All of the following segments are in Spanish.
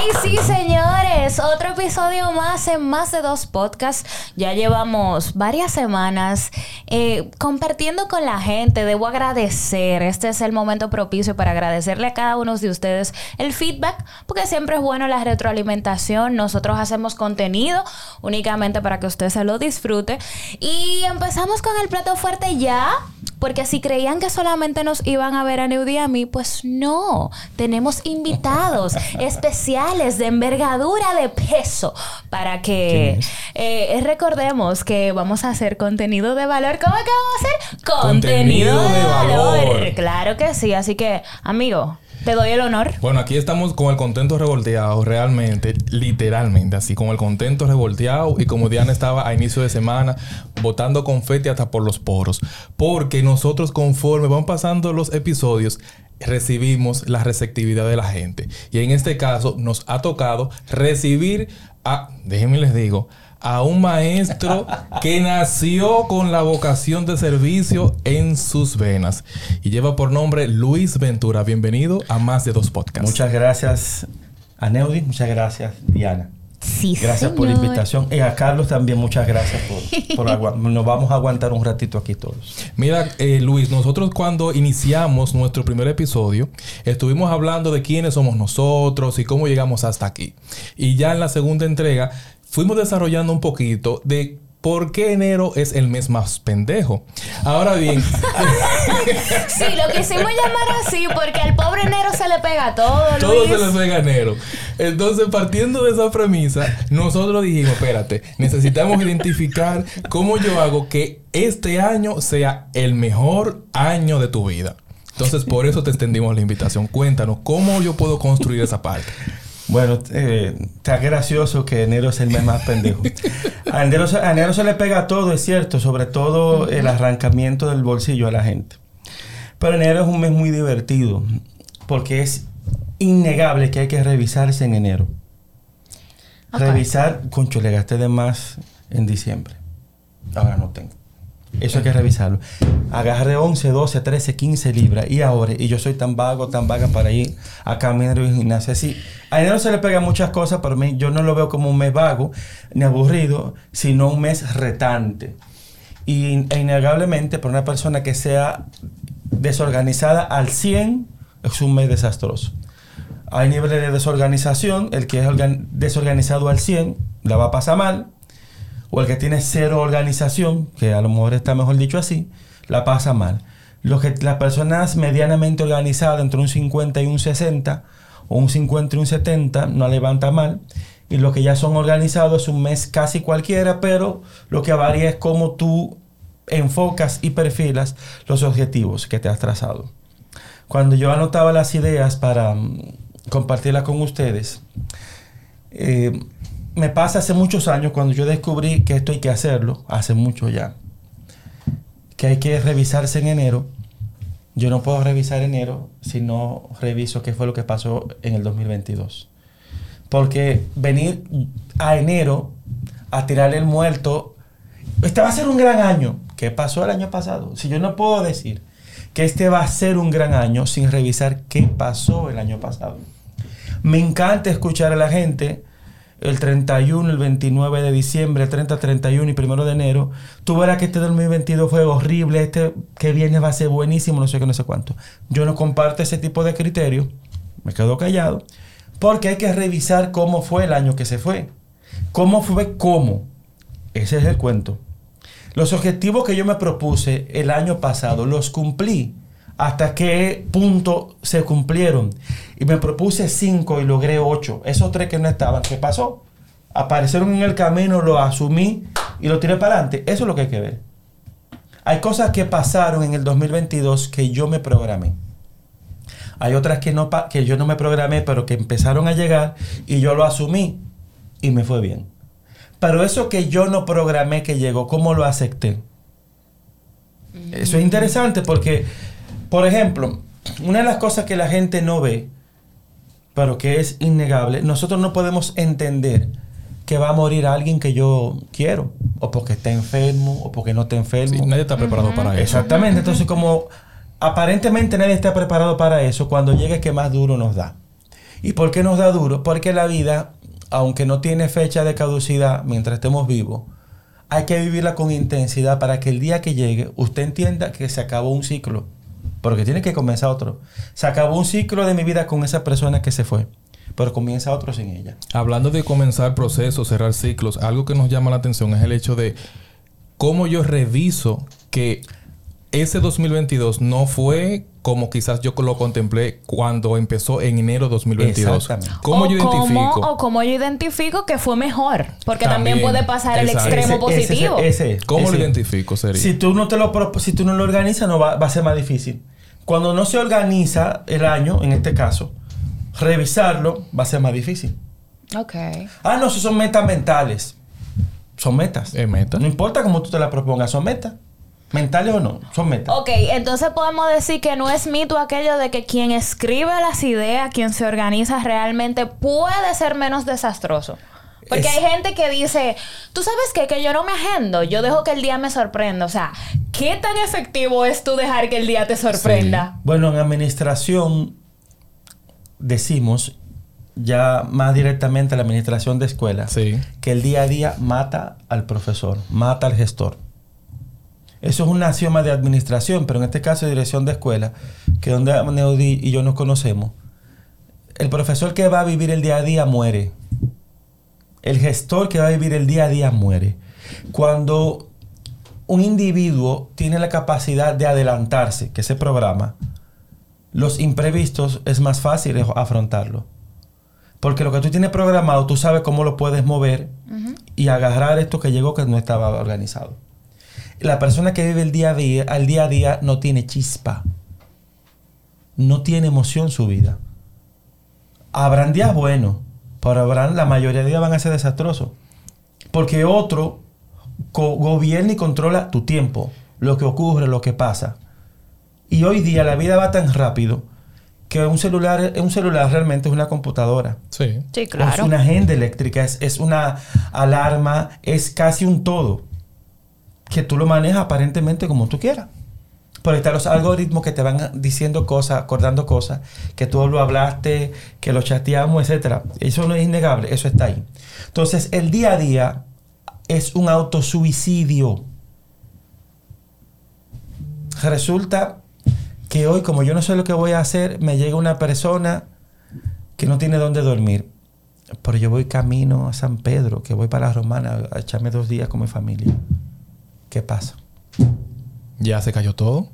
Ay, sí, señores. Otro episodio más en más de dos podcasts. Ya llevamos varias semanas eh, compartiendo con la gente. Debo agradecer. Este es el momento propicio para agradecerle a cada uno de ustedes el feedback, porque siempre es bueno la retroalimentación. Nosotros hacemos contenido únicamente para que usted se lo disfrute. Y empezamos con el plato fuerte ya. Porque si creían que solamente nos iban a ver a Neudi y a mí, pues no. Tenemos invitados especiales de envergadura de peso para que eh, recordemos que vamos a hacer contenido de valor. ¿Cómo es que vamos a hacer? Contenido, de, valor. Claro que sí. Así que, amigo, te doy el honor. Bueno, aquí estamos con el contento revolteado, realmente, literalmente, así con el contento revolteado y como Diana estaba a inicio de semana botando confeti hasta por los poros, porque nosotros conforme van pasando los episodios recibimos la receptividad de la gente y en este caso nos ha tocado recibir a, déjenme les digo, a un maestro que nació con la vocación de servicio en sus venas y lleva por nombre Luis Ventura. Bienvenido a Más de Dos Podcasts. Muchas gracias a muchas gracias Diana. Sí, Gracias por la invitación. Y a Carlos también muchas gracias por, por Nos vamos a aguantar un ratito aquí todos. Mira, eh, Luis, nosotros cuando iniciamos nuestro primer episodio, estuvimos hablando de quiénes somos nosotros y cómo llegamos hasta aquí. Y ya en la segunda entrega fuimos desarrollando un poquito de ¿Por qué enero es el mes más pendejo? Ahora bien. sí, lo quisimos llamar así porque al pobre enero se le pega todo. Todo se le pega enero. Entonces, partiendo de esa premisa, nosotros dijimos: espérate, necesitamos identificar cómo yo hago que este año sea el mejor año de tu vida. Entonces, por eso te extendimos la invitación. Cuéntanos cómo yo puedo construir esa parte. Bueno, eh, está gracioso que enero es el mes más pendejo. A enero, se le pega todo, es cierto, sobre todo el arrancamiento del bolsillo a la gente. Pero enero es un mes muy divertido, porque es innegable que hay que revisarse en enero. Revisar, concho, le gasté de más en diciembre. Ahora no tengo. Eso hay que revisarlo. Agarré 11, 12, 13, 15 libras y ahora, y yo soy tan vago, tan vaga para ir a caminar en gimnasio. Así, a enero se le pega muchas cosas, pero mí yo no lo veo como un mes vago ni aburrido, sino un mes retante. Y e innegablemente, para una persona que sea desorganizada al 100, es un mes desastroso. Hay niveles de desorganización, el que es desorganizado al 100 la va a pasar mal o el que tiene cero organización, que a lo mejor está mejor dicho así, la pasa mal. Los que, las personas medianamente organizadas entre un 50 y un 60, o un 50 y un 70, no levanta mal. Y los que ya son organizados es un mes casi cualquiera, pero lo que varía es cómo tú enfocas y perfilas los objetivos que te has trazado. Cuando yo anotaba las ideas para mm, compartirlas con ustedes, eh, me pasa hace muchos años cuando yo descubrí que esto hay que hacerlo, hace mucho ya, que hay que revisarse en enero. Yo no puedo revisar enero si no reviso qué fue lo que pasó en el 2022. Porque venir a enero a tirarle el muerto, este va a ser un gran año. ¿Qué pasó el año pasado? Si yo no puedo decir que este va a ser un gran año sin revisar qué pasó el año pasado. Me encanta escuchar a la gente el 31, el 29 de diciembre, el 30, 31 y 1 de enero, tú verás que este 2022 fue horrible, este que viene va a ser buenísimo, no sé qué, no sé cuánto. Yo no comparto ese tipo de criterios, me quedo callado, porque hay que revisar cómo fue el año que se fue. ¿Cómo fue cómo? Ese es el cuento. Los objetivos que yo me propuse el año pasado los cumplí hasta qué punto se cumplieron. Y me propuse cinco y logré ocho. Esos tres que no estaban, ¿qué pasó? Aparecieron en el camino, lo asumí y lo tiré para adelante. Eso es lo que hay que ver. Hay cosas que pasaron en el 2022 que yo me programé. Hay otras que, no, que yo no me programé, pero que empezaron a llegar y yo lo asumí y me fue bien. Pero eso que yo no programé que llegó, ¿cómo lo acepté? Eso es interesante porque por ejemplo, una de las cosas que la gente no ve, pero que es innegable, nosotros no podemos entender que va a morir alguien que yo quiero, o porque está enfermo, o porque no está enfermo. Sí, nadie está preparado para eso. Exactamente. Entonces, como aparentemente nadie está preparado para eso, cuando llegue que más duro nos da. ¿Y por qué nos da duro? Porque la vida, aunque no tiene fecha de caducidad mientras estemos vivos, hay que vivirla con intensidad para que el día que llegue usted entienda que se acabó un ciclo. Porque tiene que comenzar otro. Se acabó un ciclo de mi vida con esa persona que se fue. Pero comienza otro sin ella. Hablando de comenzar procesos, cerrar ciclos, algo que nos llama la atención es el hecho de cómo yo reviso que ese 2022 no fue como quizás yo lo contemplé cuando empezó en enero 2022. Exactamente. ¿Cómo o yo identifico? Cómo, o cómo yo identifico que fue mejor. Porque También. también, puede pasar el extremo Ese- ese- positivo. ese- ¿Cómo ese. lo identifico, sería? Si tú no te lo si tú no lo organizas, no va, va a ser más difícil. Cuando no se organiza el año, en este caso, revisarlo va a ser más difícil. Ok. Ah, no, eso son metas mentales. Son metas. ¿Es meta? No importa cómo tú te la propongas, son metas. Mentales o no, son metas. Ok, entonces podemos decir que no es mito aquello de que quien escribe las ideas, quien se organiza realmente puede ser menos desastroso. Porque Es- hay gente que dice, tú sabes qué? que yo no me agendo, yo dejo que el día me sorprenda. O sea, ¿qué tan efectivo es tú dejar que el día te sorprenda? Bueno, en administración decimos, ya más directamente la administración de escuela, Sí. que el día a día mata al profesor, mata al gestor. Eso es un axioma de administración, pero en este caso de dirección de escuela, que es donde Neudi y yo nos conocemos, el profesor que va a vivir el día a día muere. El gestor que va a vivir el día a día muere. Cuando un individuo tiene la capacidad de adelantarse, que se programa, los imprevistos es más fácil afrontarlo. Porque lo que tú tienes programado, tú sabes cómo lo puedes mover y agarrar esto que llegó que no estaba organizado. La persona que vive el día a día, al día a día no tiene chispa. No tiene emoción su vida. Habrán días buenos, pero habrán, la mayoría de días van a ser desastrosos. Porque otro co- gobierna y controla tu tiempo, lo que ocurre, lo que pasa. Y hoy día la vida va tan rápido que un celular, un celular realmente es una computadora. Sí. Sí, Es claro. una agenda eléctrica, es, es una alarma, es casi un todo. Que tú lo manejas aparentemente como tú quieras. Pero están los algoritmos que te van diciendo cosas, acordando cosas, que tú lo hablaste, que lo chateamos, etc. Eso no es innegable, eso está ahí. Entonces, el día a día es un autosuicidio. Resulta que hoy, como yo no sé lo que voy a hacer, me llega una persona que no tiene dónde dormir. Pero yo voy camino a San Pedro, que voy para la Romana a echarme dos días con mi familia. ¿Qué pasa? Ya se cayó todo.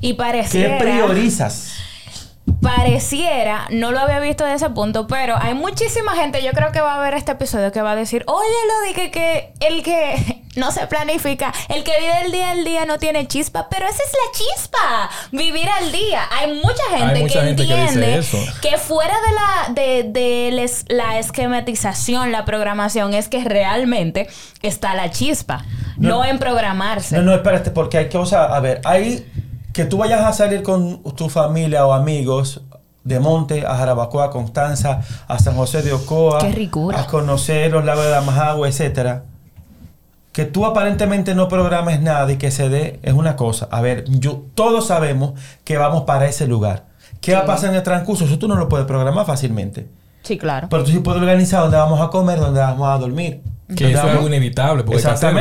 Y ¿Qué pareciera... priorizas? Pareciera, no lo había visto de ese punto, pero hay muchísima gente, yo creo que va a ver este episodio que va a decir, oye, lo dije que el que no se planifica, el que vive el día al día no tiene chispa, pero esa es la chispa, vivir al día. Hay mucha gente, mucha que gente que entiende eso. que fuera de la de, de les- la esquematización, la programación, es que realmente está la chispa, no, No. en programarse. No, no, espérate, porque hay cosas. A ver, hay que tú vayas a salir con tu familia o amigos de Monte a Jarabacoa, Constanza, a San José de Ocoa, a conocer los lagos de Damajagua, etcétera. Que tú aparentemente no programes nada y que se dé es una cosa. A ver, yo, todos sabemos que vamos para ese lugar. ¿Qué va a pasar en el transcurso? Eso tú no lo puedes programar fácilmente. Sí, claro. Pero tú sí puedes organizar dónde vamos a comer, dónde vamos a dormir. Que eso es algo inevitable. Porque hay que hacerlo.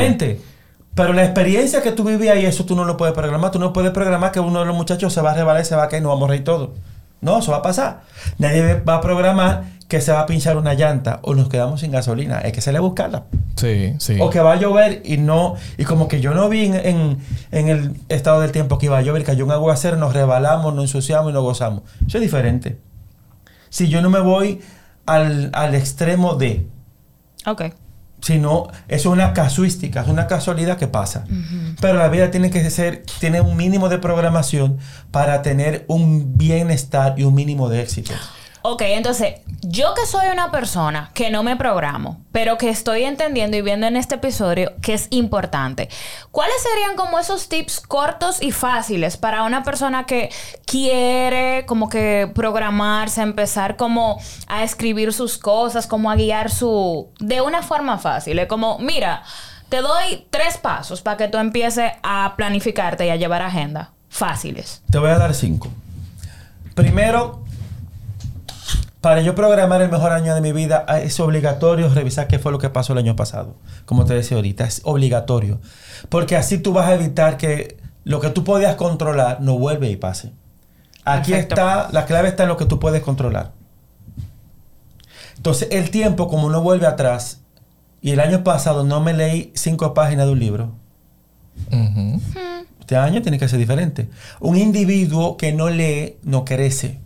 Pero la experiencia que tú vivías y eso tú no lo puedes programar. Tú no puedes programar que uno de los muchachos se va a rebalar y se va a caer y nos vamos a reír todo. No, eso va a pasar. Nadie va a programar que se va a pinchar una llanta o nos quedamos sin gasolina. Es que se le buscarla. Sí, sí. O que va a llover y no. Y como que yo no vi en, en- en el estado del tiempo que iba a llover, cayó un aguacero, nos rebalamos, nos ensuciamos y nos gozamos. Eso es diferente. Si yo no me voy al, al extremo de Ok. Sino es una casuística, es una casualidad que pasa. Pero la vida tiene que ser, tiene un mínimo de programación para tener un bienestar y un mínimo de éxito. Ok, entonces, yo que soy una persona que no me programo, pero que estoy entendiendo y viendo en este episodio que es importante, ¿cuáles serían como esos tips cortos y fáciles para una persona que quiere como que programarse, empezar como a escribir sus cosas, como a guiar su... de una forma fácil? Es como, mira, te doy tres pasos para que tú empieces a planificarte y a llevar agenda. Fáciles. Te voy a dar cinco. Primero, para yo programar el mejor año de mi vida, ah, es obligatorio revisar qué fue lo que pasó el año pasado. Como te decía ahorita, es obligatorio. Porque así tú vas a evitar que lo que tú podías controlar no vuelva y pase. Aquí Perfecto. está, la clave está en lo que tú puedes controlar. Entonces, el tiempo, como no vuelve atrás, y el año pasado no me leí cinco páginas de un libro, este año tiene que ser diferente. Un individuo que no lee no crece.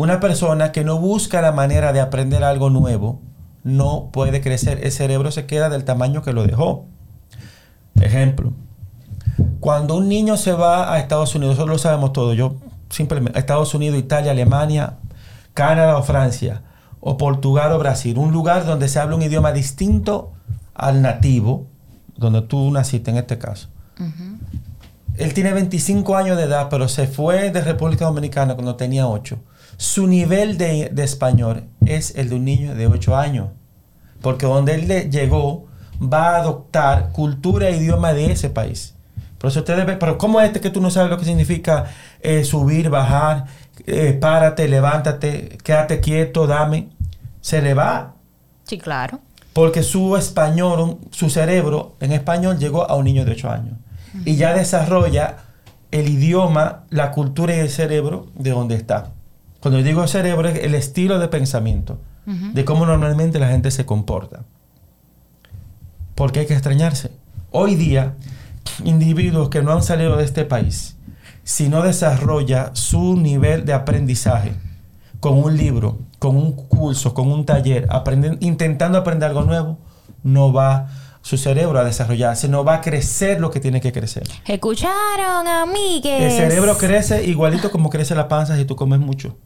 Una persona que no busca la manera de aprender algo nuevo no puede crecer. El cerebro se queda del tamaño que lo dejó. Ejemplo. Cuando un niño se va a Estados Unidos, nosotros lo sabemos todo. Yo simplemente, Estados Unidos, Italia, Alemania, Canadá o Francia, o Portugal o Brasil, un lugar donde se habla un idioma distinto al nativo, donde tú naciste en este caso. Él tiene 25 años de edad, pero se fue de República Dominicana cuando tenía 8. Su nivel de, de español es el de un niño de 8 años. Porque donde él le- llegó, va a adoptar cultura e idioma de ese país. Por eso ustedes ven, pero ¿cómo es este que tú no sabes lo que significa eh, subir, bajar, eh, párate, levántate, quédate quieto, dame? Se le va. Sí, claro. Porque su español, su cerebro en español llegó a un niño de 8 años. Y ya desarrolla el idioma, la cultura y el cerebro de donde está. Cuando yo digo cerebro es el estilo de pensamiento, de cómo normalmente la gente se comporta. Porque hay que extrañarse. Hoy día, individuos que no han salido de este país, si no desarrolla su nivel de aprendizaje con un libro, con un curso, con un taller, aprenden- intentando aprender algo nuevo, no va su cerebro a desarrollarse, no va a crecer lo que tiene que crecer. Escucharon, amigues. El cerebro crece igualito como crece la panza si tú comes mucho.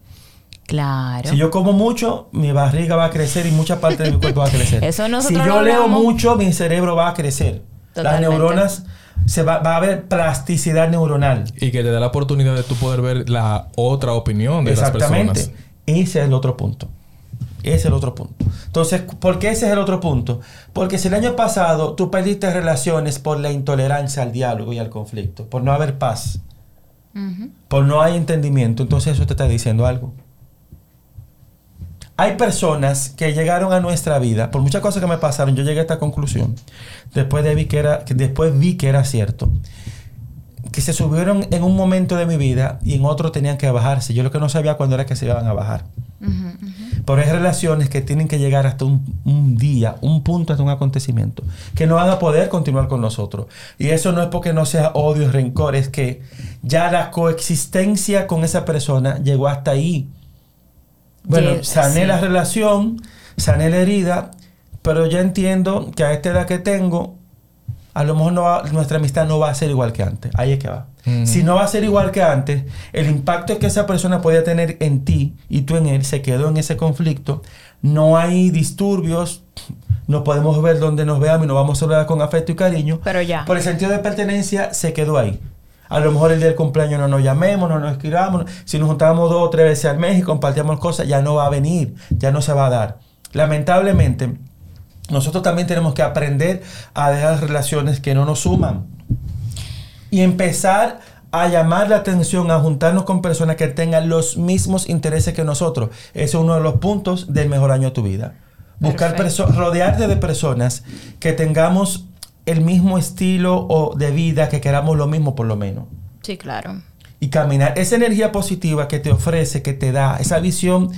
Claro. Si yo como mucho, mi barriga va a crecer y mucha parte de mi cuerpo va a crecer. Eso si yo leo hablamos. mucho, mi cerebro va a crecer. Las neuronas, se va, va a haber plasticidad neuronal. Y que te da la oportunidad de tú poder ver la otra opinión de las Exactamente. personas. Ese es el otro punto. Ese es el otro punto. Entonces, ¿por qué ese es el otro punto? Porque si el año pasado tú perdiste relaciones por la intolerancia al diálogo y al conflicto, por no haber paz, por no hay entendimiento, entonces eso te está diciendo algo. Hay personas que llegaron a nuestra vida, por muchas cosas que me pasaron, yo llegué a esta conclusión. Después, de vi, que era, después vi que era cierto. Que se subieron en un momento de mi vida y en otro tenían que bajarse. Yo lo que no sabía cuándo era que se iban a bajar. Pero hay relaciones que tienen que llegar hasta un, un día, un punto, hasta un acontecimiento, que no van a poder continuar con nosotros. Y eso no es porque no sea odio rencor, es que ya la coexistencia con esa persona llegó hasta ahí. Bueno, Ye- sané sí. la relación, sané la herida, pero ya entiendo que a esta edad que tengo, a lo mejor no va- nuestra amistad no va a ser igual que antes. Ahí es que va. Si no va a ser igual que antes, el impacto que esa persona podía tener en ti y tú en él se quedó en ese conflicto. No hay disturbios, no podemos ver donde nos veamos y nos vamos a hablar con afecto y cariño. Pero ya. Por el sentido de pertenencia se quedó ahí. A lo mejor el día del cumpleaños no nos llamemos, no nos escribamos. Si nos juntábamos dos o tres veces al mes y compartíamos cosas, ya no va a venir, ya no se va a dar. Lamentablemente, nosotros también tenemos que aprender a dejar relaciones que no nos suman y empezar a llamar la atención, a juntarnos con personas que tengan los mismos intereses que nosotros. Ese es uno de los puntos del mejor año de tu vida. Buscar rodearte de personas que tengamos el mismo estilo o de vida, que queramos lo mismo por lo menos. Sí, claro. Y caminar, esa energía positiva que te ofrece, que te da, esa visión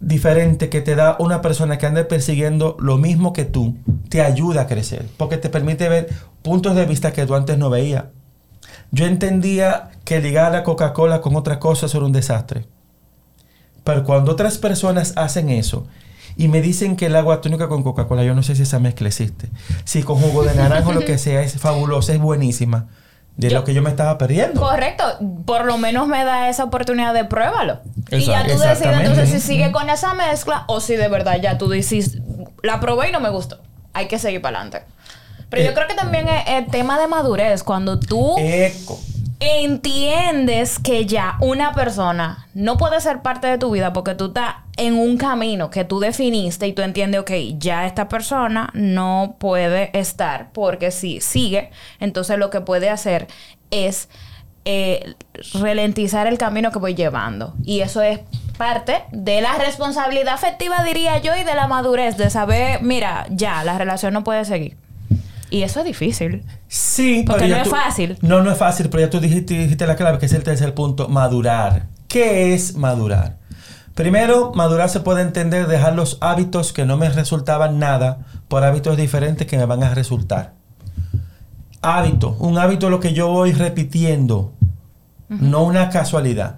diferente que te da una persona que anda persiguiendo lo mismo que tú, te ayuda a crecer, porque te permite ver puntos de vista que tú antes no veías. Yo entendía que ligar la Coca-Cola con otra cosa era un desastre. Pero cuando otras personas hacen eso y me dicen que el agua tónica con Coca-Cola, yo no sé si esa mezcla existe. Si con jugo de naranja o lo que sea, es fabulosa, es buenísima. De Yo- lo que yo me estaba perdiendo. Correcto. Por lo menos me da esa oportunidad de pruébalo. Y ya tú decides entonces si sigue con esa mezcla o si de verdad ya tú dices, la probé y no me gustó. Hay que seguir para adelante. Pero Eh, yo creo que también es el tema de madurez. Cuando tú Eco. Entiendes que ya una persona no puede ser parte de tu vida porque tú estás en un camino que tú definiste y tú entiendes, ok, ya esta persona no puede estar porque si sigue, entonces lo que puede hacer es eh, ralentizar el camino que voy llevando. Y eso es parte de la responsabilidad afectiva, diría yo, y de la madurez, de saber, mira, ya, la relación no puede seguir. Y eso es difícil. Sí, Porque pero no es fácil. No, no es fácil, pero ya tú dijiste, dijiste la clave, que es el tercer punto, madurar. ¿Qué es madurar? Primero, madurar se puede entender dejar los hábitos que no me resultaban nada por hábitos diferentes que me van a resultar. Hábito. Un hábito es lo que yo voy repitiendo, no una casualidad.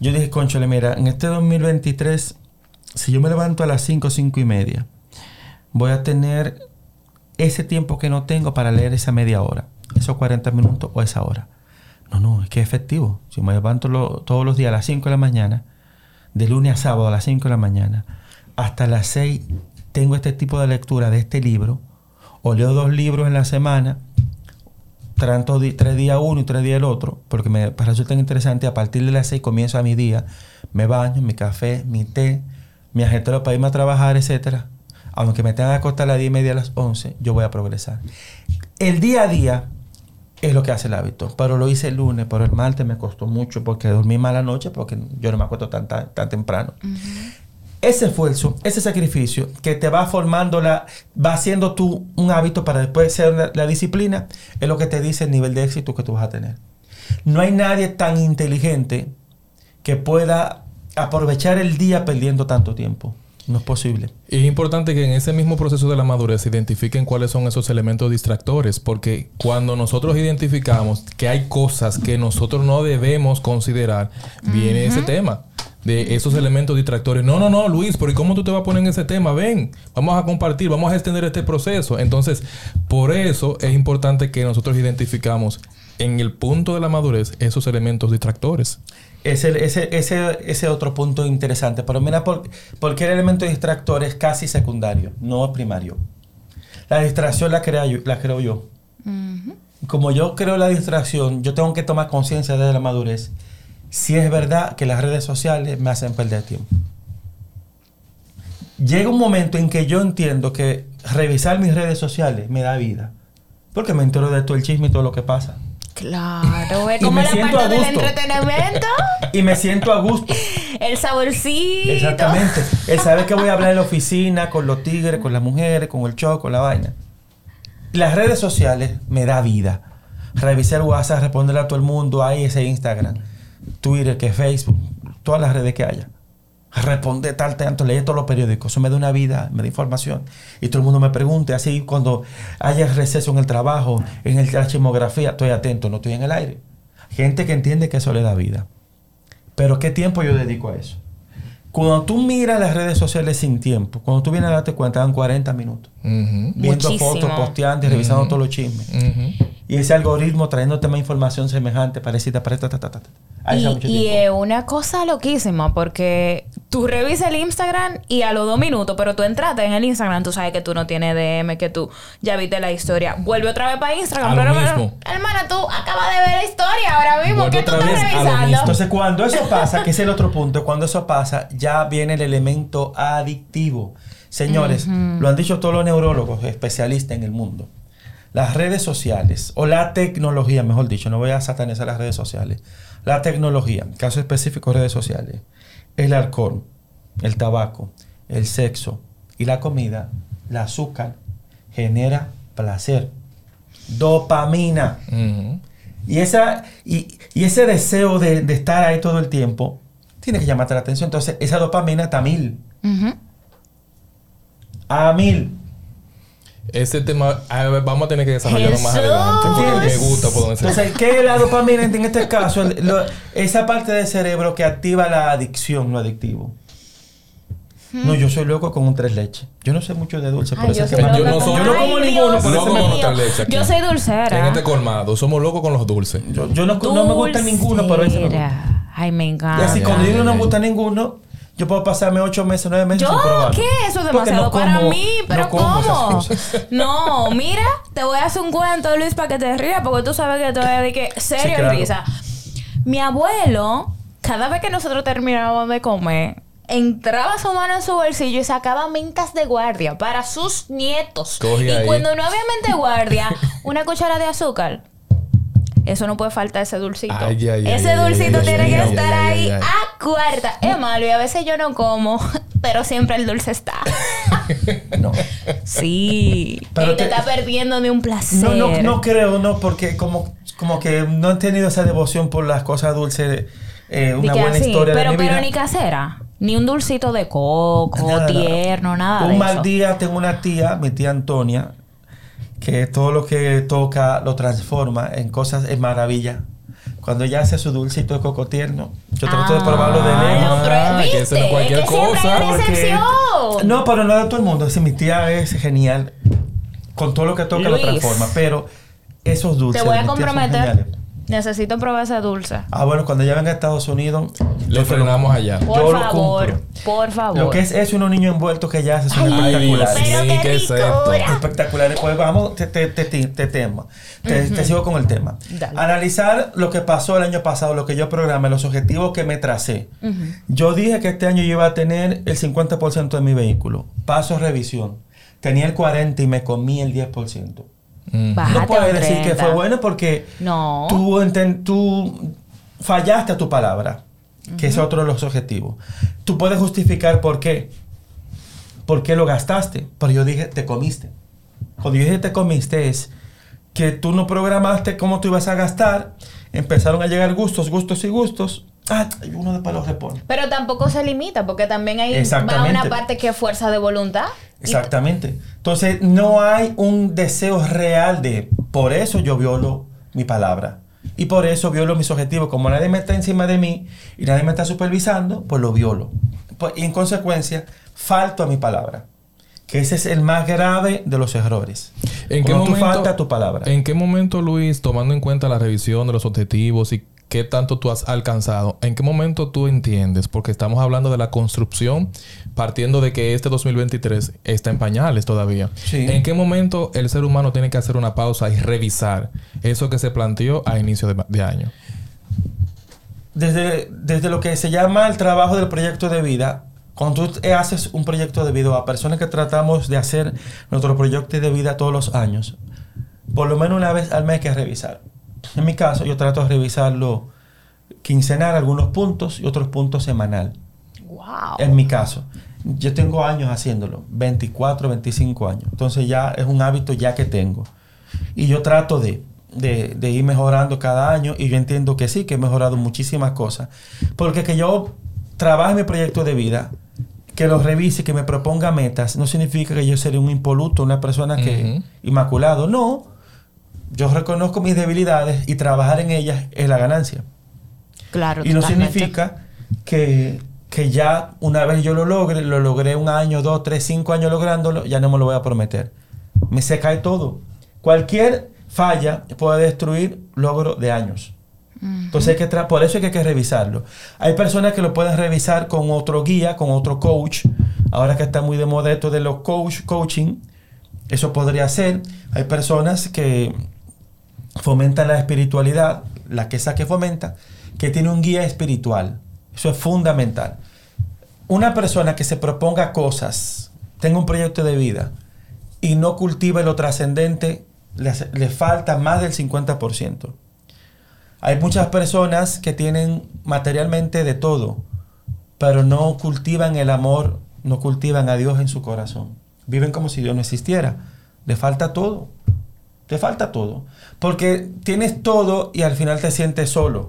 Yo dije, conchole, mira, en este 2023, si yo me levanto a las 5, 5 y media, voy a tener ese tiempo que no tengo para leer esa media hora, esos 40 minutos o esa hora. No, no, es que es efectivo. Si me levanto todos los días a las 5 de la mañana, de lunes a sábado a las 5 de la mañana, hasta las 6 tengo este tipo de lectura de este libro, o leo dos libros en la semana, tanto tres días uno y tres días el otro, porque me resulta interesante. A partir de las 6 comienzo a mi día, me baño, mi café, mi té, mi ajetro para irme a trabajar, etcétera. Aunque me tenga que acostar a las 10 y media a las 11, yo voy a progresar. El día a día es lo que hace el hábito. Pero lo hice el lunes, pero el martes me costó mucho porque dormí mala noche porque yo no me acuesto tan, tan, tan temprano. Ese esfuerzo, ese sacrificio que te va formando, la, va haciendo tú un hábito para después ser la, la disciplina, es lo que te dice el nivel de éxito que tú vas a tener. No hay nadie tan inteligente que pueda aprovechar el día perdiendo tanto tiempo. No es posible. Y es importante que en ese mismo proceso de la madurez se identifiquen cuáles son esos elementos distractores, porque cuando nosotros identificamos que hay cosas que nosotros no debemos considerar, viene ese tema de esos elementos distractores. No, no, no, Luis, pero ¿y cómo tú te vas a poner en ese tema? Ven, vamos a compartir, vamos a extender este proceso. Entonces, por eso es importante que nosotros identificamos en el punto de la madurez esos elementos distractores. Ese, ese, ese, ese otro punto interesante. Pero mira, por, porque el elemento distractor es casi secundario, no primario. La distracción la, crea yo, la creo yo. Como yo creo la distracción, yo tengo que tomar conciencia desde la madurez. Si es verdad que las redes sociales me hacen perder tiempo. Llega un momento en que yo entiendo que revisar mis redes sociales me da vida. Porque me entero de todo el chisme y todo lo que pasa. Claro, es como la parte del entretenimiento, Y me siento a gusto. el saborcito. Exactamente. Él sabe que voy a hablar en la oficina, con los tigres, con las mujeres, con el show, con la vaina. Las redes sociales me da vida. Revisar WhatsApp, responderle a todo el mundo, ahí ese Instagram, Twitter, que Facebook, todas las redes que haya. Responder tal, tanto, leer todos los periódicos. Eso me da una vida, me da información. Y todo el mundo me pregunte, así cuando haya receso en el trabajo, en el- la chismografía, estoy atento, no estoy en el aire. Gente que entiende que eso le da vida. Pero ¿qué tiempo yo dedico a eso? Cuando tú miras las redes sociales sin tiempo, cuando tú vienes a darte cuenta, dan 40 minutos. Viendo Muchísimo. fotos, posteando y revisando todos los chismes. Y ese algoritmo trayéndote más información semejante, parecida, parecida, ta, ta, ta, Y, y es una cosa loquísima porque tú revisas el Instagram y a los dos minutos, pero tú entraste en el Instagram, tú sabes que tú no tienes DM, que tú ya viste la historia. Vuelve otra vez para Instagram. A pero, mismo. hermana, tú acabas de ver la historia ahora mismo. Vuelve ¿Qué tú estás revisando? mismo. Entonces, cuando eso pasa, que es el otro punto, cuando eso pasa, ya viene el elemento adictivo. Señores, lo han dicho todos los neurólogos especialistas en el mundo. Las redes sociales, o la tecnología, mejor dicho, no voy a satanizar las redes sociales. La tecnología, caso específico redes sociales, el alcohol, el tabaco, el sexo y la comida, el azúcar, genera placer, dopamina. Y, esa, y, y ese deseo de, de estar ahí todo el tiempo tiene que llamarte la atención. Entonces, esa dopamina está a mil. A mil. Ese tema a ver, vamos a tener que desarrollarlo más adelante porque me gusta por donde se Entonces, ¿qué es la dopamina en este caso? El- lo- esa parte del cerebro que activa la adicción, lo adictivo. No, yo soy loco con un tres leches. Yo no sé mucho de dulce, por eso que me- yo no soy- yo no como ninguno, por eso me- tres leches. Yo soy En dulcera. este colmado, somos locos con los dulces. yo, yo no, no me gusta ninguno, pero ese me gusta. Ay, me Y encanta. así cuando yo no me gusta ninguno, yo puedo pasarme ocho meses, nueve meses ¿Yo? sin. ¿Qué? Eso es demasiado no para como- mí. ¿Pero no cómo? No, mira, te voy a hacer un cuento, Luis, para que te rías, porque tú sabes que te voy a decir que serio Sí, claro. y risa. Mi abuelo, cada vez que nosotros terminábamos de comer, entraba su mano en su bolsillo y sacaba mentas de guardia para sus nietos. Y ahí. cuando no había mente de guardia, una cuchara de azúcar. Eso no puede faltar ese dulcito. Ay, ay, ay, ese ay, dulcito ay, tiene ay, que ay, estar ay, ahí ay, ay. a cuarta. Es malo y a veces yo no como, pero siempre el dulce está. No. Sí. Pero y te, te- está perdiendo de un placer. No, no, no creo, no, porque como, como que no han tenido esa devoción por las cosas dulces, eh, una buena así, historia pero, de mi pero vida. ni casera. Ni un dulcito de coco, Nada, nada. tierno, nada Un de mal eso. día tengo una tía, mi tía Antonia, que todo lo que toca lo transforma en cosas, en maravilla. Cuando ella hace su dulcito de coco tierno, yo trato de Ah, probarlo de lejos. lo Ah, que eso no cualquier Es que cosa, hay Porque-. No, pero no de todo el mundo. Si mi tía es genial, con todo lo que toca lo Luis. transforma. Pero esos dulces. Te voy de a comprometer. Necesito probar ese dulce. Ah, bueno, cuando ya venga a Estados Unidos, lo- frenamos allá. Por Yo lo favor, por favor. Lo que es eso y unos niños envueltos que ya se son espectaculares. pero Sí, qué ¿qué es esto? espectaculares. Pues vamos, te, te, te, te- te tema. Te, te sigo con el tema. Dale. Analizar lo que pasó el año pasado, lo que yo programé, los objetivos que me tracé. Yo dije que este año yo iba a tener el 50% de mi vehículo. Paso revisión. Tenía el 40 y me comí el 10%. Mm. Bájate no puedes decir que 30. fue bueno porque No. tú, enten- tú fallaste a tu palabra, que es otro de los objetivos. Tú puedes justificar por qué. ¿Por qué lo gastaste? Pero yo dije, te comiste. Cuando yo dije te comiste es que tú no programaste cómo tú ibas a gastar, empezaron a llegar gustos, gustos y gustos. Ah, y uno después lo repone. Pero tampoco se limita, porque también hay va una parte que es fuerza de voluntad. Exactamente. Entonces, no hay un deseo real de, por eso yo violo mi palabra. Y por eso violo mis objetivos. Como nadie me está encima de mí y nadie me está supervisando, pues lo violo. Pues, y en consecuencia, falto a mi palabra. Que ese es el más grave de los errores. ¿En qué, Cuando momento, faltas a tu palabra. ¿En qué momento, Luis, tomando en cuenta la revisión de los objetivos y qué tanto tú has alcanzado, en qué momento tú entiendes? Porque estamos hablando de la construcción partiendo de que este 2023 está en pañales todavía. Sí. ¿En qué momento el ser humano tiene que hacer una pausa y revisar eso que se planteó a inicio de, de año? desde, desde lo que se llama el trabajo del proyecto de vida, cuando tú haces un proyecto de vida a personas que tratamos de hacer nuestro proyecto de vida todos los años, por lo menos una vez al mes hay que revisar. En mi caso, yo trato de revisarlo quincenal, algunos puntos y otros puntos semanal. Wow. En mi caso, yo tengo años haciéndolo, 24, 25 años. Entonces ya es un hábito ya que tengo. Y yo trato de, de- de ir mejorando cada año y yo entiendo que sí, que he mejorado muchísimas cosas. Porque que yo trabaje mi proyecto de vida, que lo revise, que me proponga metas, no significa que yo seré un impoluto, una persona que Ujú. inmaculado. No, yo reconozco mis debilidades y trabajar en ellas es la ganancia. Claro, Y no totalmente. significa que, que ya una vez yo lo logre, lo logré un año, dos, tres, cinco años lográndolo, ya no me lo voy a prometer. Me se cae todo. Cualquier falla puede destruir logro de años. Entonces hay que por eso hay que, hay que revisarlo. Hay personas que lo pueden revisar con otro guía, con otro coach. Ahora que está muy de moda esto de los coach, coaching, eso podría ser. Hay personas que fomentan la espiritualidad, la que esa que fomenta, que tiene un guía espiritual. Eso es fundamental. Una persona que se proponga cosas, tenga un proyecto de vida y no cultiva lo trascendente, le falta más del 50%. Hay muchas personas que tienen materialmente de todo, pero no cultivan el amor, no cultivan a Dios en su corazón. Viven como si Dios no existiera. Le falta todo. Te falta todo. Porque tienes todo y al final te sientes solo.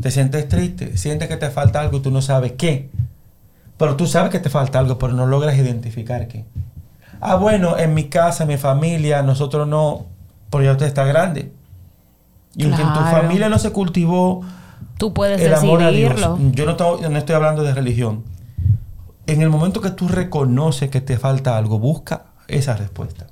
Te sientes triste, sientes que te falta algo y tú no sabes qué. Pero tú sabes que te falta algo, pero no logras identificar qué. Ah, bueno, en mi casa, en mi familia, nosotros no, porque ya usted está grande. Y aunque en tu familia no se cultivó Tú puedes el amor a Dios, yo no, to- no estoy hablando de religión. En el momento que tú reconoces que te falta algo, busca esa respuesta.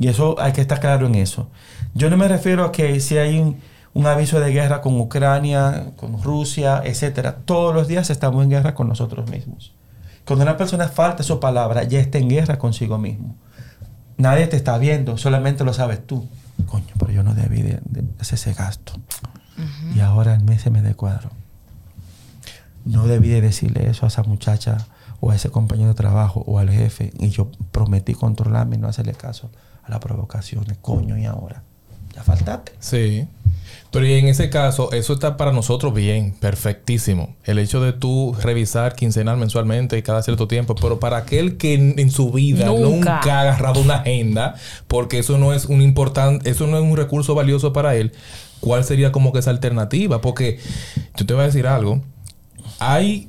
Y eso hay que estar claro en eso. Yo no me refiero a que si hay un, un aviso de guerra con Ucrania, con Rusia, etcétera. Todos los días estamos en guerra con nosotros mismos. Cuando una persona falta su palabra, ya está en guerra consigo mismo. Nadie te está viendo, solamente lo sabes tú. Coño, pero yo no debí de, de hacer ese gasto. Y ahora el mes se me cuadro. No debí de decirle eso a esa muchacha o a ese compañero de trabajo o al jefe. Y yo prometí controlarme y no hacerle caso a las provocaciones. Coño, y ahora. Ya faltaste. Sí. Pero y en ese caso, eso está para nosotros bien, perfectísimo. El hecho de tú revisar quincenal, mensualmente y cada cierto tiempo. Pero para aquel que en, en su vida Nunca. nunca. ha agarrado una agenda, porque eso no es un importante, eso no es un recurso valioso para él, ¿cuál sería como que esa alternativa? Porque yo te voy a decir algo. Hay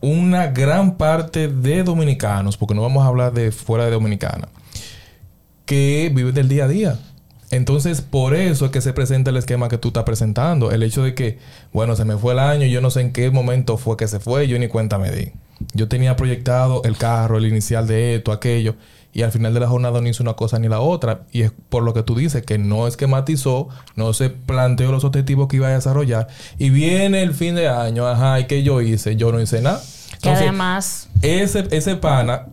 una gran parte de dominicanos, porque no vamos a hablar de fuera de Dominicana, que viven del día a día. Entonces, por eso es que se presenta el esquema que tú estás presentando. El hecho de que, bueno, se me fue el año, yo no sé en qué momento fue que se fue, yo ni cuenta me di. Yo tenía proyectado el carro, el inicial de esto, aquello, y al final de la jornada no hizo una cosa ni la otra. Y es por lo que tú dices, que no esquematizó, no se planteó los objetivos que iba a desarrollar. Y viene el fin de año, ajá, ¿y qué yo hice? Yo no hice nada. Que además, ese, ese pana,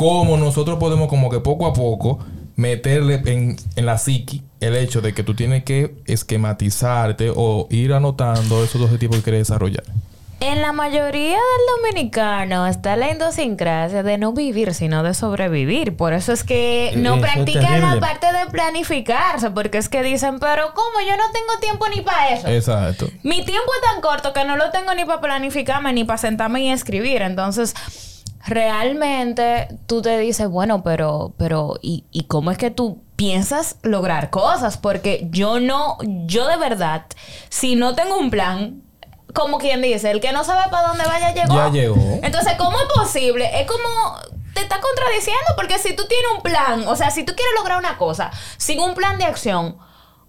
como nosotros podemos como que poco a poco meterle en, en la psiqui el hecho de que tú tienes que esquematizarte o ir anotando esos objetivos que quieres desarrollar. en la mayoría del dominicano está la idiosincrasia de no vivir, sino de sobrevivir. Por eso es que no Eso es practican la parte de planificarse, porque es que dicen, pero ¿cómo? Yo no tengo tiempo ni para eso. Exacto. Mi tiempo es tan corto que no lo tengo ni para planificarme ni para sentarme y escribir. Entonces, realmente tú te dices, bueno, pero, pero, ¿y, y cómo es que tú piensas lograr cosas? Porque yo no, yo de verdad, si no tengo un plan, como quien dice, el que no sabe para dónde vaya llegó. Ya llegó. Entonces, ¿cómo es posible? Es como te está contradiciendo porque si tú tienes un plan, o sea, si tú quieres lograr una cosa sin un plan de acción,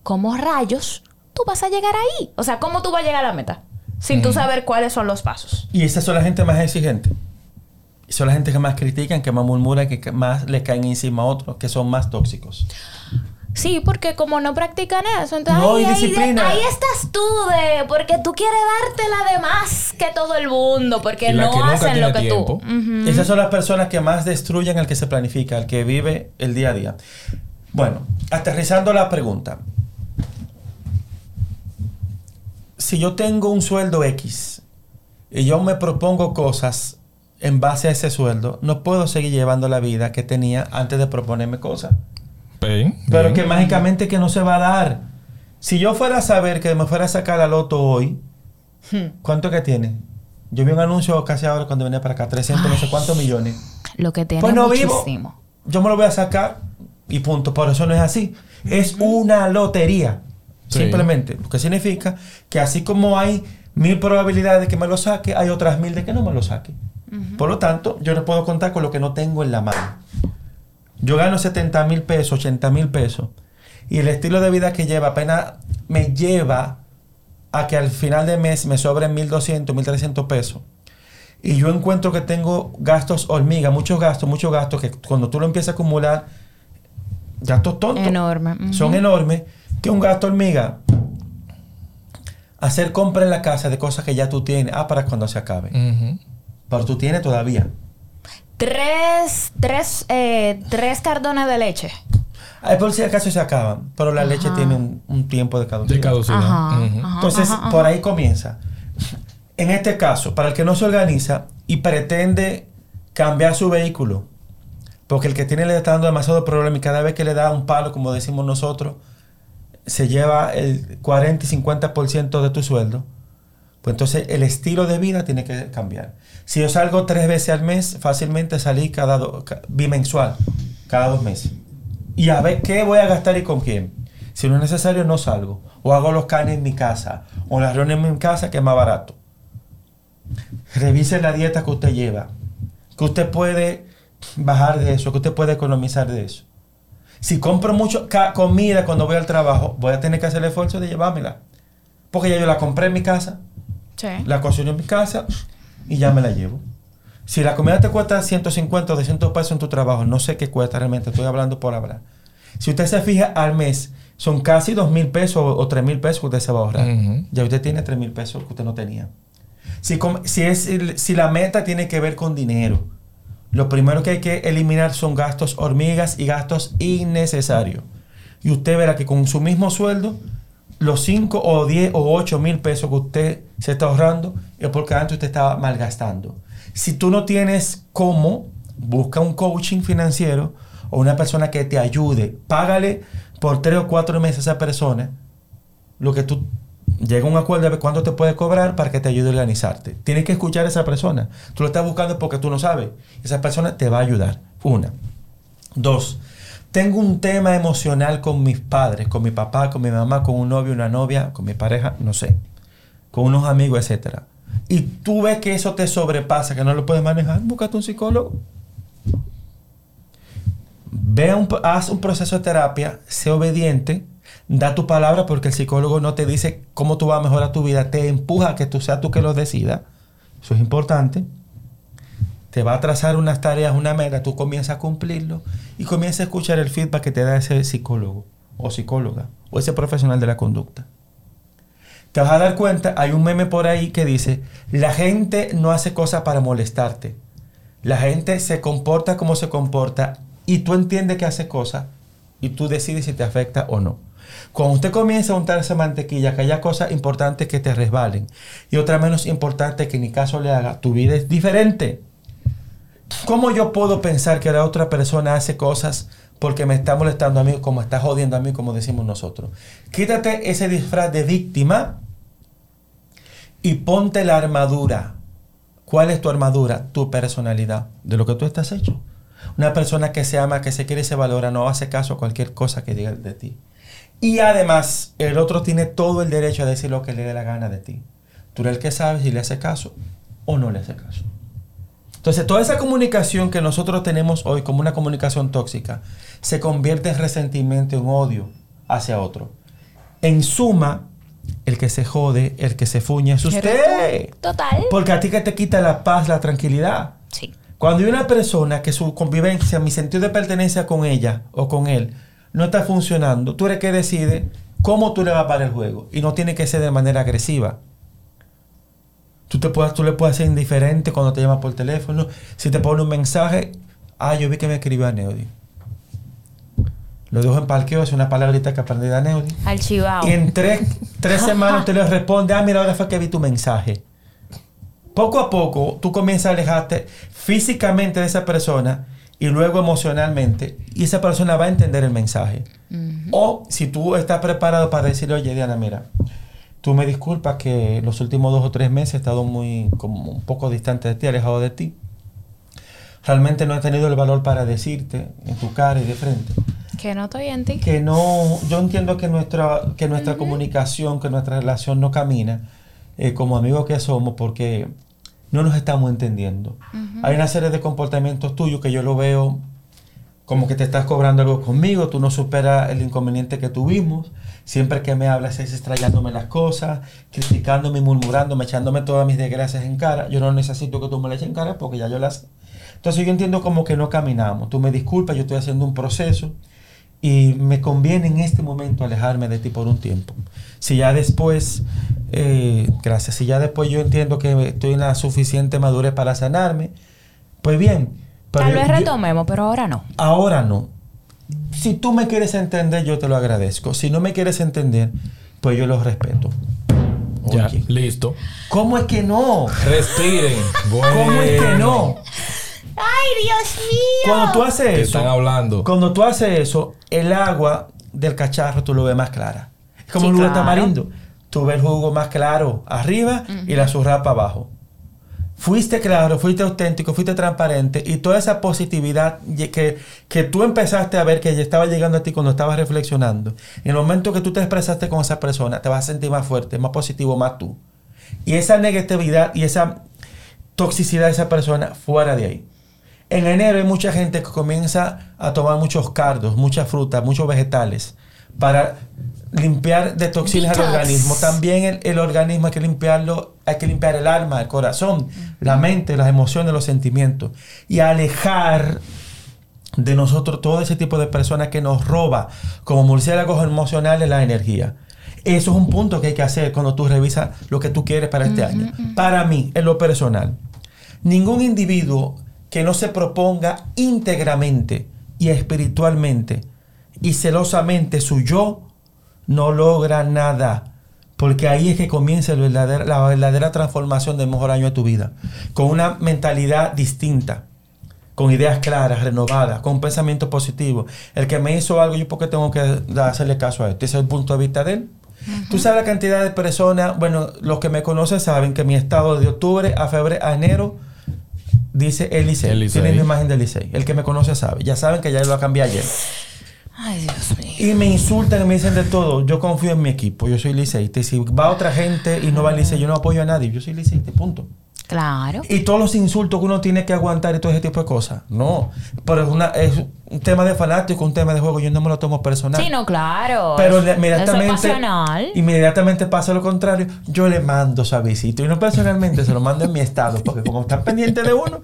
¿cómo rayos tú vas a llegar ahí? O sea, ¿cómo tú vas a llegar a la meta? Sin tú saber cuáles son los pasos. Y esas son la gente más exigente. Y son la gente que más critican, que más murmuran, que más le caen encima a otros, que son más tóxicos. Sí, porque como no practican eso, entonces No, ahí, ahí- ahí estás tú de porque tú quieres dártela de más que todo el mundo, porque la no hacen lo que tiempo. tú. Esas son las personas que más destruyen al que se planifica, al que vive el día a día. Bueno, aterrizando la pregunta. Si yo tengo un sueldo X y yo me propongo cosas en base a ese sueldo, no puedo seguir llevando la vida que tenía antes de proponerme cosas. Bien, Pero bien. que mágicamente que no se va a dar. Si yo fuera a saber que me fuera a sacar la loto hoy, ¿cuánto que tiene? Yo vi un anuncio casi ahora cuando venía para acá, 300 no sé cuántos millones. Lo que tiene Pues no vivo. Yo me lo voy a sacar y punto. Por eso no es así. Es una lotería. Sí. Simplemente. Lo que significa que así como hay mil probabilidades de que me lo saque, hay otras mil de que no me lo saque. Por lo tanto, yo no puedo contar con lo que no tengo en la mano. Yo gano 70 mil pesos, 80 mil pesos. Y el estilo de vida que lleva apenas me lleva a que al final de mes me sobren 1.200, 1.300 pesos. Y yo encuentro que tengo gastos hormiga, muchos gastos, muchos gastos que cuando tú lo empiezas a acumular, gastos tontos. Enorme. Son enormes. Que un gasto hormiga. Hacer compra en la casa de cosas que ya tú tienes. Ah, para cuando se acabe. Pero tú tienes todavía. Tres, tres, eh, tres cardones de leche. Ay, por si acaso se acaban. Pero la leche tiene un, un tiempo de caducidad. De caducidad. Ajá, Ujú. ajá. Entonces, por ahí comienza. En este caso, para el que no se organiza y pretende cambiar su vehículo, porque el que tiene le está dando demasiado problema y cada vez que le da un palo, como decimos nosotros, se lleva el 40 y 50% de tu sueldo, pues entonces el estilo de vida tiene que cambiar. Si yo salgo tres veces al mes, fácilmente salí cada bimensual, cada dos meses. Y a ver qué voy a gastar y con quién. Si no es necesario, no salgo. O hago los canes en mi casa. O las reuniones en mi casa, que es más barato. Revise la dieta que usted lleva. Que usted puede bajar de eso, que usted puede economizar de eso. Si compro mucho comida cuando voy al trabajo, voy a tener que hacer el esfuerzo de llevármela. Porque ya yo la compré en mi casa, Sí. la cocino en mi casa y ya me la llevo. Si la comida te cuesta 150 o 200 pesos en tu trabajo, no sé qué cuesta realmente, estoy hablando por hablar. Si usted se fija al mes, Son casi dos mil pesos o tres mil pesos que usted se va a ahorrar. Ya usted tiene tres mil pesos que usted no tenía. Si, com- si, es, si la meta tiene que ver con dinero, lo primero que hay que eliminar son gastos hormigas y gastos innecesarios. Y usted verá que con su mismo sueldo, los 5 o 10 o 8 mil pesos que usted se está ahorrando es porque antes usted estaba malgastando. Si tú no tienes cómo, busca un coaching financiero o una persona que te ayude. Págale por 3 o 4 meses a esa persona lo que tú llega a un acuerdo de cuánto te puede cobrar para que te ayude a organizarte. Tienes que escuchar a esa persona. Tú lo estás buscando porque tú no sabes. Esa persona te va a ayudar. Una. Dos. Tengo un tema emocional con mis padres, con mi papá, con mi mamá, con un novio, una novia, con mi pareja, no sé, con unos amigos, etcétera. Y tú ves que eso te sobrepasa, que no lo puedes manejar, búscate un psicólogo. Ve un, haz un proceso de terapia, sé obediente, da tu palabra porque el psicólogo no te dice cómo tú vas a mejorar tu vida, te empuja a que tú seas tú que lo decida. Eso es importante. Te va a trazar unas tareas, una meta, tú comienzas a cumplirlo y comienzas a escuchar el feedback que te da ese psicólogo o psicóloga o ese profesional de la conducta. Te vas a dar cuenta, hay un meme por ahí que dice, la gente no hace cosas para molestarte. La gente se comporta como se comporta y tú entiendes que hace cosas y tú decides si te afecta o no. Cuando usted comienza a untar esa mantequilla, que haya cosas importantes que te resbalen y otras menos importantes que ni caso le haga, tu vida es diferente. ¿Cómo yo puedo pensar que la otra persona hace cosas porque me está molestando a mí, como está jodiendo a mí, como decimos nosotros? Quítate ese disfraz de víctima y ponte la armadura. ¿Cuál es tu armadura? Tu personalidad, de lo que tú estás hecho. Una persona que se ama, que se quiere se valora, no hace caso a cualquier cosa que diga de ti. Y además, el otro tiene todo el derecho a decir lo que le dé la gana de ti. Tú eres el que sabe si le hace caso o no le hace caso. Entonces, toda esa comunicación que nosotros tenemos hoy como una comunicación tóxica se convierte en resentimiento, en odio hacia otro. En suma, el que se jode, el que se fuña es usted. Total. Porque a ti que te quita la paz, la tranquilidad. Sí. Cuando hay una persona que su convivencia, mi sentido de pertenencia con ella o con él no está funcionando, tú eres que decide cómo tú le vas a parar el juego. Y no tiene que ser de manera agresiva. Tú, te puedes, tú le puedes ser indiferente cuando te llama por teléfono. Si te pone un mensaje, ah, yo vi que me escribió a Neody. Lo dejo en parqueo, es una palabrita que aprendí de Neody. Archivado. Y en tres, tres semanas usted le responde, ah, mira, ahora fue que vi tu mensaje. Poco a poco tú comienzas a alejarte físicamente de esa persona y luego emocionalmente y esa persona va a entender el mensaje. O si tú estás preparado para decirle, oye Diana, mira, tú me disculpas que los últimos dos o tres meses he estado muy, como un poco distante de ti, alejado de ti. Realmente no he tenido el valor para decirte en tu cara y de frente Que no estoy en ti. que no, yo entiendo que nuestra, que nuestra comunicación, que nuestra relación no camina eh, como amigos que somos porque no nos estamos entendiendo. Hay una serie de comportamientos tuyos que yo lo veo como que te estás cobrando algo conmigo, tú no superas el inconveniente que tuvimos, siempre que me hablas es extrayándome las cosas, criticándome, murmurándome, echándome todas mis desgracias en cara, yo no necesito que tú me las eches en cara porque ya yo las... Entonces yo entiendo como que no caminamos, tú me disculpas, yo estoy haciendo un proceso, y me conviene en este momento alejarme de ti por un tiempo. Si ya después, eh, gracias, si ya después yo entiendo que estoy en la suficiente madurez para sanarme, pues bien. pero Tal vez yo- retomemos, pero ahora no. ahora no. Si tú me quieres entender, yo te lo agradezco. Si no me quieres entender, pues yo lo respeto. Ya, Oye, listo. ¿Cómo es que no? Respiren. ¿Cómo es que no? ¡Ay, Dios mío! Cuando tú Te haces eso, están hablando. Cuando tú haces eso, el agua del cacharro tú lo ves más clara. Es como Sí, el jugo de claro. tamarindo. Tú ves el jugo más claro arriba y la surrapa abajo. Fuiste claro, fuiste auténtico, fuiste transparente y toda esa positividad que, que tú empezaste a ver que ya estaba llegando a ti cuando estabas reflexionando. En el momento que tú te expresaste con esa persona, te vas a sentir más fuerte, más positivo, más tú. Y esa negatividad y esa toxicidad de esa persona fuera de ahí. En enero hay mucha gente que comienza a tomar muchos cardos, muchas frutas, muchos vegetales para limpiar de toxinas al organismo. También el, el organismo hay que limpiarlo, hay que limpiar el alma, el corazón, la mente, las emociones, los sentimientos y alejar de nosotros, todo ese tipo de personas que nos roba como murciélagos emocionales la energía. Eso es un punto que hay que hacer cuando tú revisas lo que tú quieres para este año. Para mí, en lo personal, ningún individuo que no se proponga íntegramente y espiritualmente y celosamente su yo no logra nada. Porque ahí es que comienza la verdadera transformación del mejor año de tu vida. Con una mentalidad distinta, con ideas claras, renovadas, con un pensamiento positivo. El que me hizo algo, yo porque tengo que hacerle caso a esto. Ese es el punto de vista de él. Tú sabes la cantidad de personas, bueno, los que me conocen saben que mi estado de octubre a febrero, a enero, dice el Licey. El Licey. Tiene la imagen del Licey. El que me conoce sabe. Ya saben que ya lo cambié ayer. Ay, Dios mío. Y me insultan y me dicen de todo. Yo confío en mi equipo. Yo soy liceísta. Y si va otra gente y no va al licey, yo no apoyo a nadie. Yo soy liceísta, punto. Claro. Y todos los insultos que uno tiene que aguantar y todo ese tipo de cosas. No. Pero es, una, es un tema de fanático, un tema de juego. Yo no me lo tomo personal. Sí, no, claro. Pero inmediatamente, es inmediatamente pasa lo contrario. Yo le mando suavecito. Y no personalmente, se lo mando en mi estado. Porque como están pendientes de uno,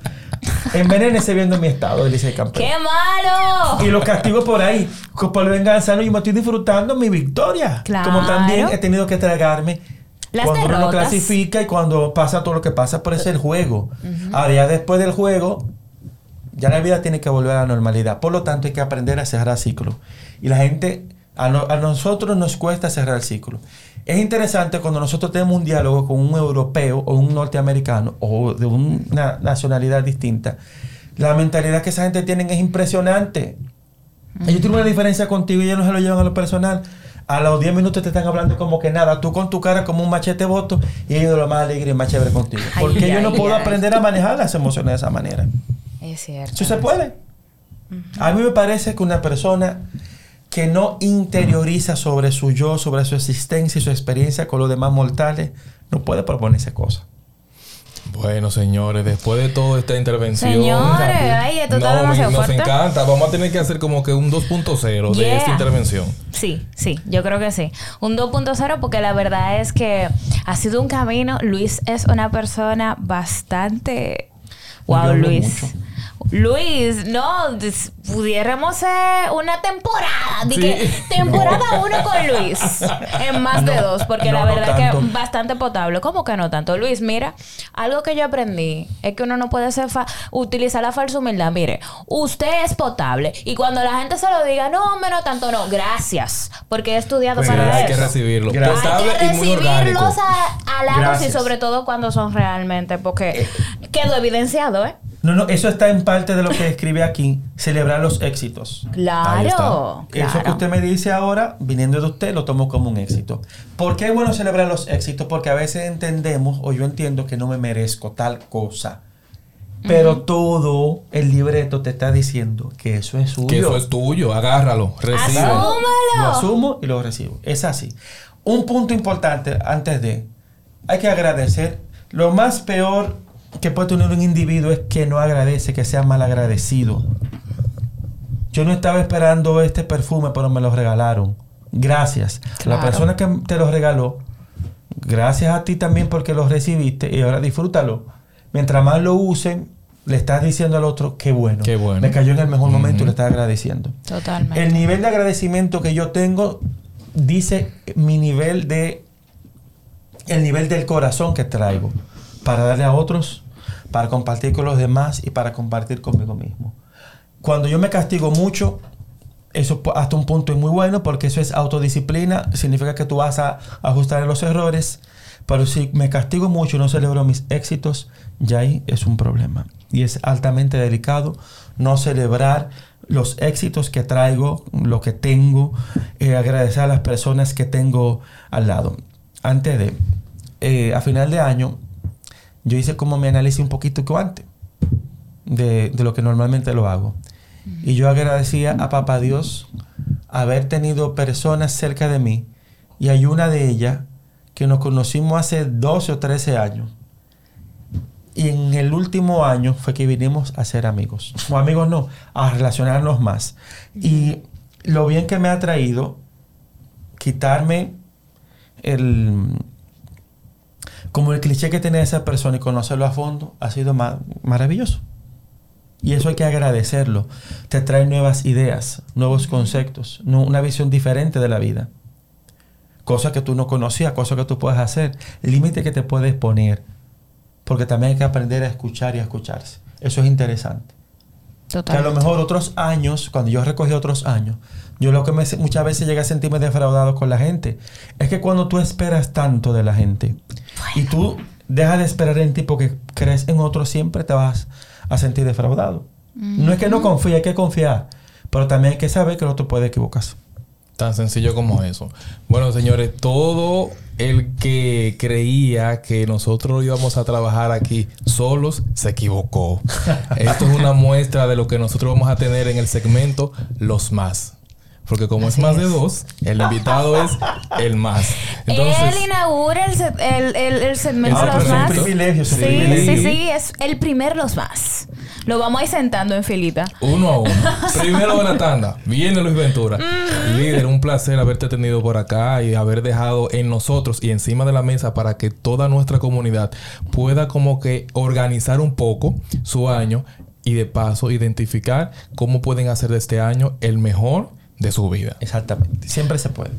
envenénese viendo mi estado de Licey Campeón. ¡Qué malo! Y lo castigo por ahí. Por venganza, no, yo me estoy disfrutando mi victoria. Claro. Como también he tenido que tragarme Las cuando uno derrotas. clasifica y cuando pasa todo lo que pasa, por eso el juego. Ahora, ya después del juego, ya la vida tiene que volver a la normalidad. Por lo tanto, hay que aprender a cerrar ciclos. Y la gente, a, no- a nosotros nos cuesta cerrar el ciclo. Es interesante cuando nosotros tenemos un diálogo con un europeo o un norteamericano o de una nacionalidad distinta. La mentalidad que esa gente tiene es impresionante. Ellos tienen una diferencia contigo y ellos no se lo llevan a lo personal. A los 10 minutos te están hablando como que nada. Tú con tu cara como un machete voto y ellos de lo más alegre y más chévere contigo. Ay, Porque yo no puedo ay. aprender a manejar las emociones de esa manera. Es cierto. Eso se puede. A mí me parece que una persona que no interioriza sobre su yo, sobre su existencia y su experiencia con los demás mortales, no puede proponerse cosas. Bueno, señores, después de toda esta intervención. Señores, ay, esto está no, demasiado nos fuerte. encanta. Vamos a tener que hacer como que un 2.0 de Yeah. esta intervención. Sí, sí, yo creo que sí. Un 2.0 porque la verdad es que ha sido un camino. Luis es una persona bastante... Wow, Luis. mucho. Luis, no, des- pudiéramos hacer una temporada. Sí. que temporada uno con Luis. En más de No, dos, porque no, la no verdad tanto. que bastante potable. ¿Cómo que no tanto? Luis, mira, algo que yo aprendí es que uno no puede ser fa- utilizar la falsa humildad. Mire, usted es potable. Y cuando la gente se lo diga, no, hombre, no tanto, no, gracias. Porque he estudiado Pues para hay eso. que recibirlo. Gracias. Potable Hay que recibirlos a, halagos y sobre todo cuando son realmente, porque quedó evidenciado, ¿eh? No, no, eso está en parte de lo que escribe aquí, celebrar los éxitos. Claro, Eso que usted me dice ahora, viniendo de usted, lo tomo como un éxito. ¿Por qué es bueno celebrar los éxitos? Porque a veces entendemos, o yo entiendo que no me merezco tal cosa. Pero todo el libreto te está diciendo que eso es suyo. Que eso es tuyo. Agárralo. Recibe. Asúmalo. Lo asumo y lo recibo. Es así. Un punto importante antes de, hay que agradecer. Lo más peor que puede tener un individuo es que no agradece, que sea mal agradecido. Yo no estaba esperando este perfume, pero me lo regalaron. Gracias. Claro. La persona que te lo regaló, gracias a ti también porque lo recibiste y ahora disfrútalo. Mientras más lo usen, le estás diciendo al otro, qué bueno. Qué bueno. Me cayó en el mejor momento y le estás agradeciendo. Totalmente. El nivel de agradecimiento que yo tengo dice mi nivel de el nivel del corazón que traigo para darle a otros, para compartir con los demás y para compartir conmigo mismo. Cuando yo me castigo mucho, eso hasta un punto es muy bueno porque eso es autodisciplina, significa que tú vas a ajustar los errores, pero si me castigo mucho y no celebro mis éxitos, ya ahí es un problema. Y es altamente delicado no celebrar los éxitos que traigo, lo que tengo, eh, agradecer a las personas que tengo al lado. Antes de, eh, a final de año, yo hice como mi análisis un poquito antes de lo que normalmente lo hago. Y yo agradecía a Papá Dios haber tenido personas cerca de mí. Y hay una de ellas que nos conocimos hace 12 o 13 años. Y en el último año fue que vinimos a ser amigos. O amigos no, a relacionarnos más. Y lo bien que me ha traído quitarme el como el cliché que tiene esa persona y conocerlo a fondo ha sido ma- maravilloso. Y eso hay que agradecerlo. Te trae nuevas ideas, nuevos conceptos, una visión diferente de la vida. Cosas que tú no conocías, cosas que tú puedes hacer, límites que te puedes poner. Porque también hay que aprender a escuchar y a escucharse. Eso es interesante. Que a lo Totalmente. mejor otros años, cuando yo recogí otros años, yo lo que me, muchas veces llegué a sentirme defraudado con la gente. Es que cuando tú esperas tanto de la gente y tú dejas de esperar en ti porque crees en otros, siempre te vas a sentir defraudado. No es que no confíe, hay que confiar. Pero también hay que saber que el otro puede equivocarse. Tan sencillo como eso. Bueno, señores, todo el que creía que nosotros íbamos a trabajar aquí solos se equivocó. Esto es una muestra de lo que nosotros vamos a tener en el segmento Los Más. Porque como Así es más de dos, el invitado es el más. Entonces, Él inaugura el, el, el, el segmento Los pero es un Más. privilegio, es Sí, privilegio. sí, sí, es el primer Los Más. Lo vamos a ir sentando en filita. Uno a uno. Primero de la tanda. Viene Luis Ventura. Líder, un placer haberte tenido por acá y haber dejado en nosotros y encima de la mesa para que toda nuestra comunidad pueda como que organizar un poco su año y de paso identificar cómo pueden hacer de este año el mejor de su vida. Exactamente. Siempre se puede.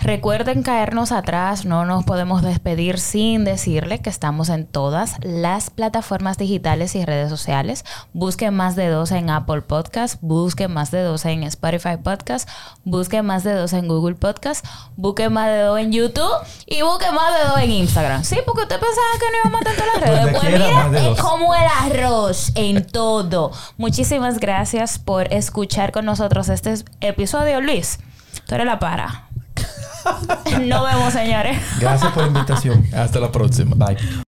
Recuerden caernos atrás, no nos podemos despedir sin decirle que estamos en todas las plataformas digitales y redes sociales. Busquen más de dos en Apple Podcast, busquen más de dos en Spotify Podcast, busquen más de dos en Google Podcast, busquen más de dos en YouTube y busquen más de dos en Instagram. Sí, porque usted pensaba que no íbamos a en todas las redes. Pues mira, es como el arroz en todo. Muchísimas gracias por escuchar con nosotros este episodio, Luis. Tú eres la para. Nos vemos, señores. Gracias por la invitación. Hasta la próxima. Bye.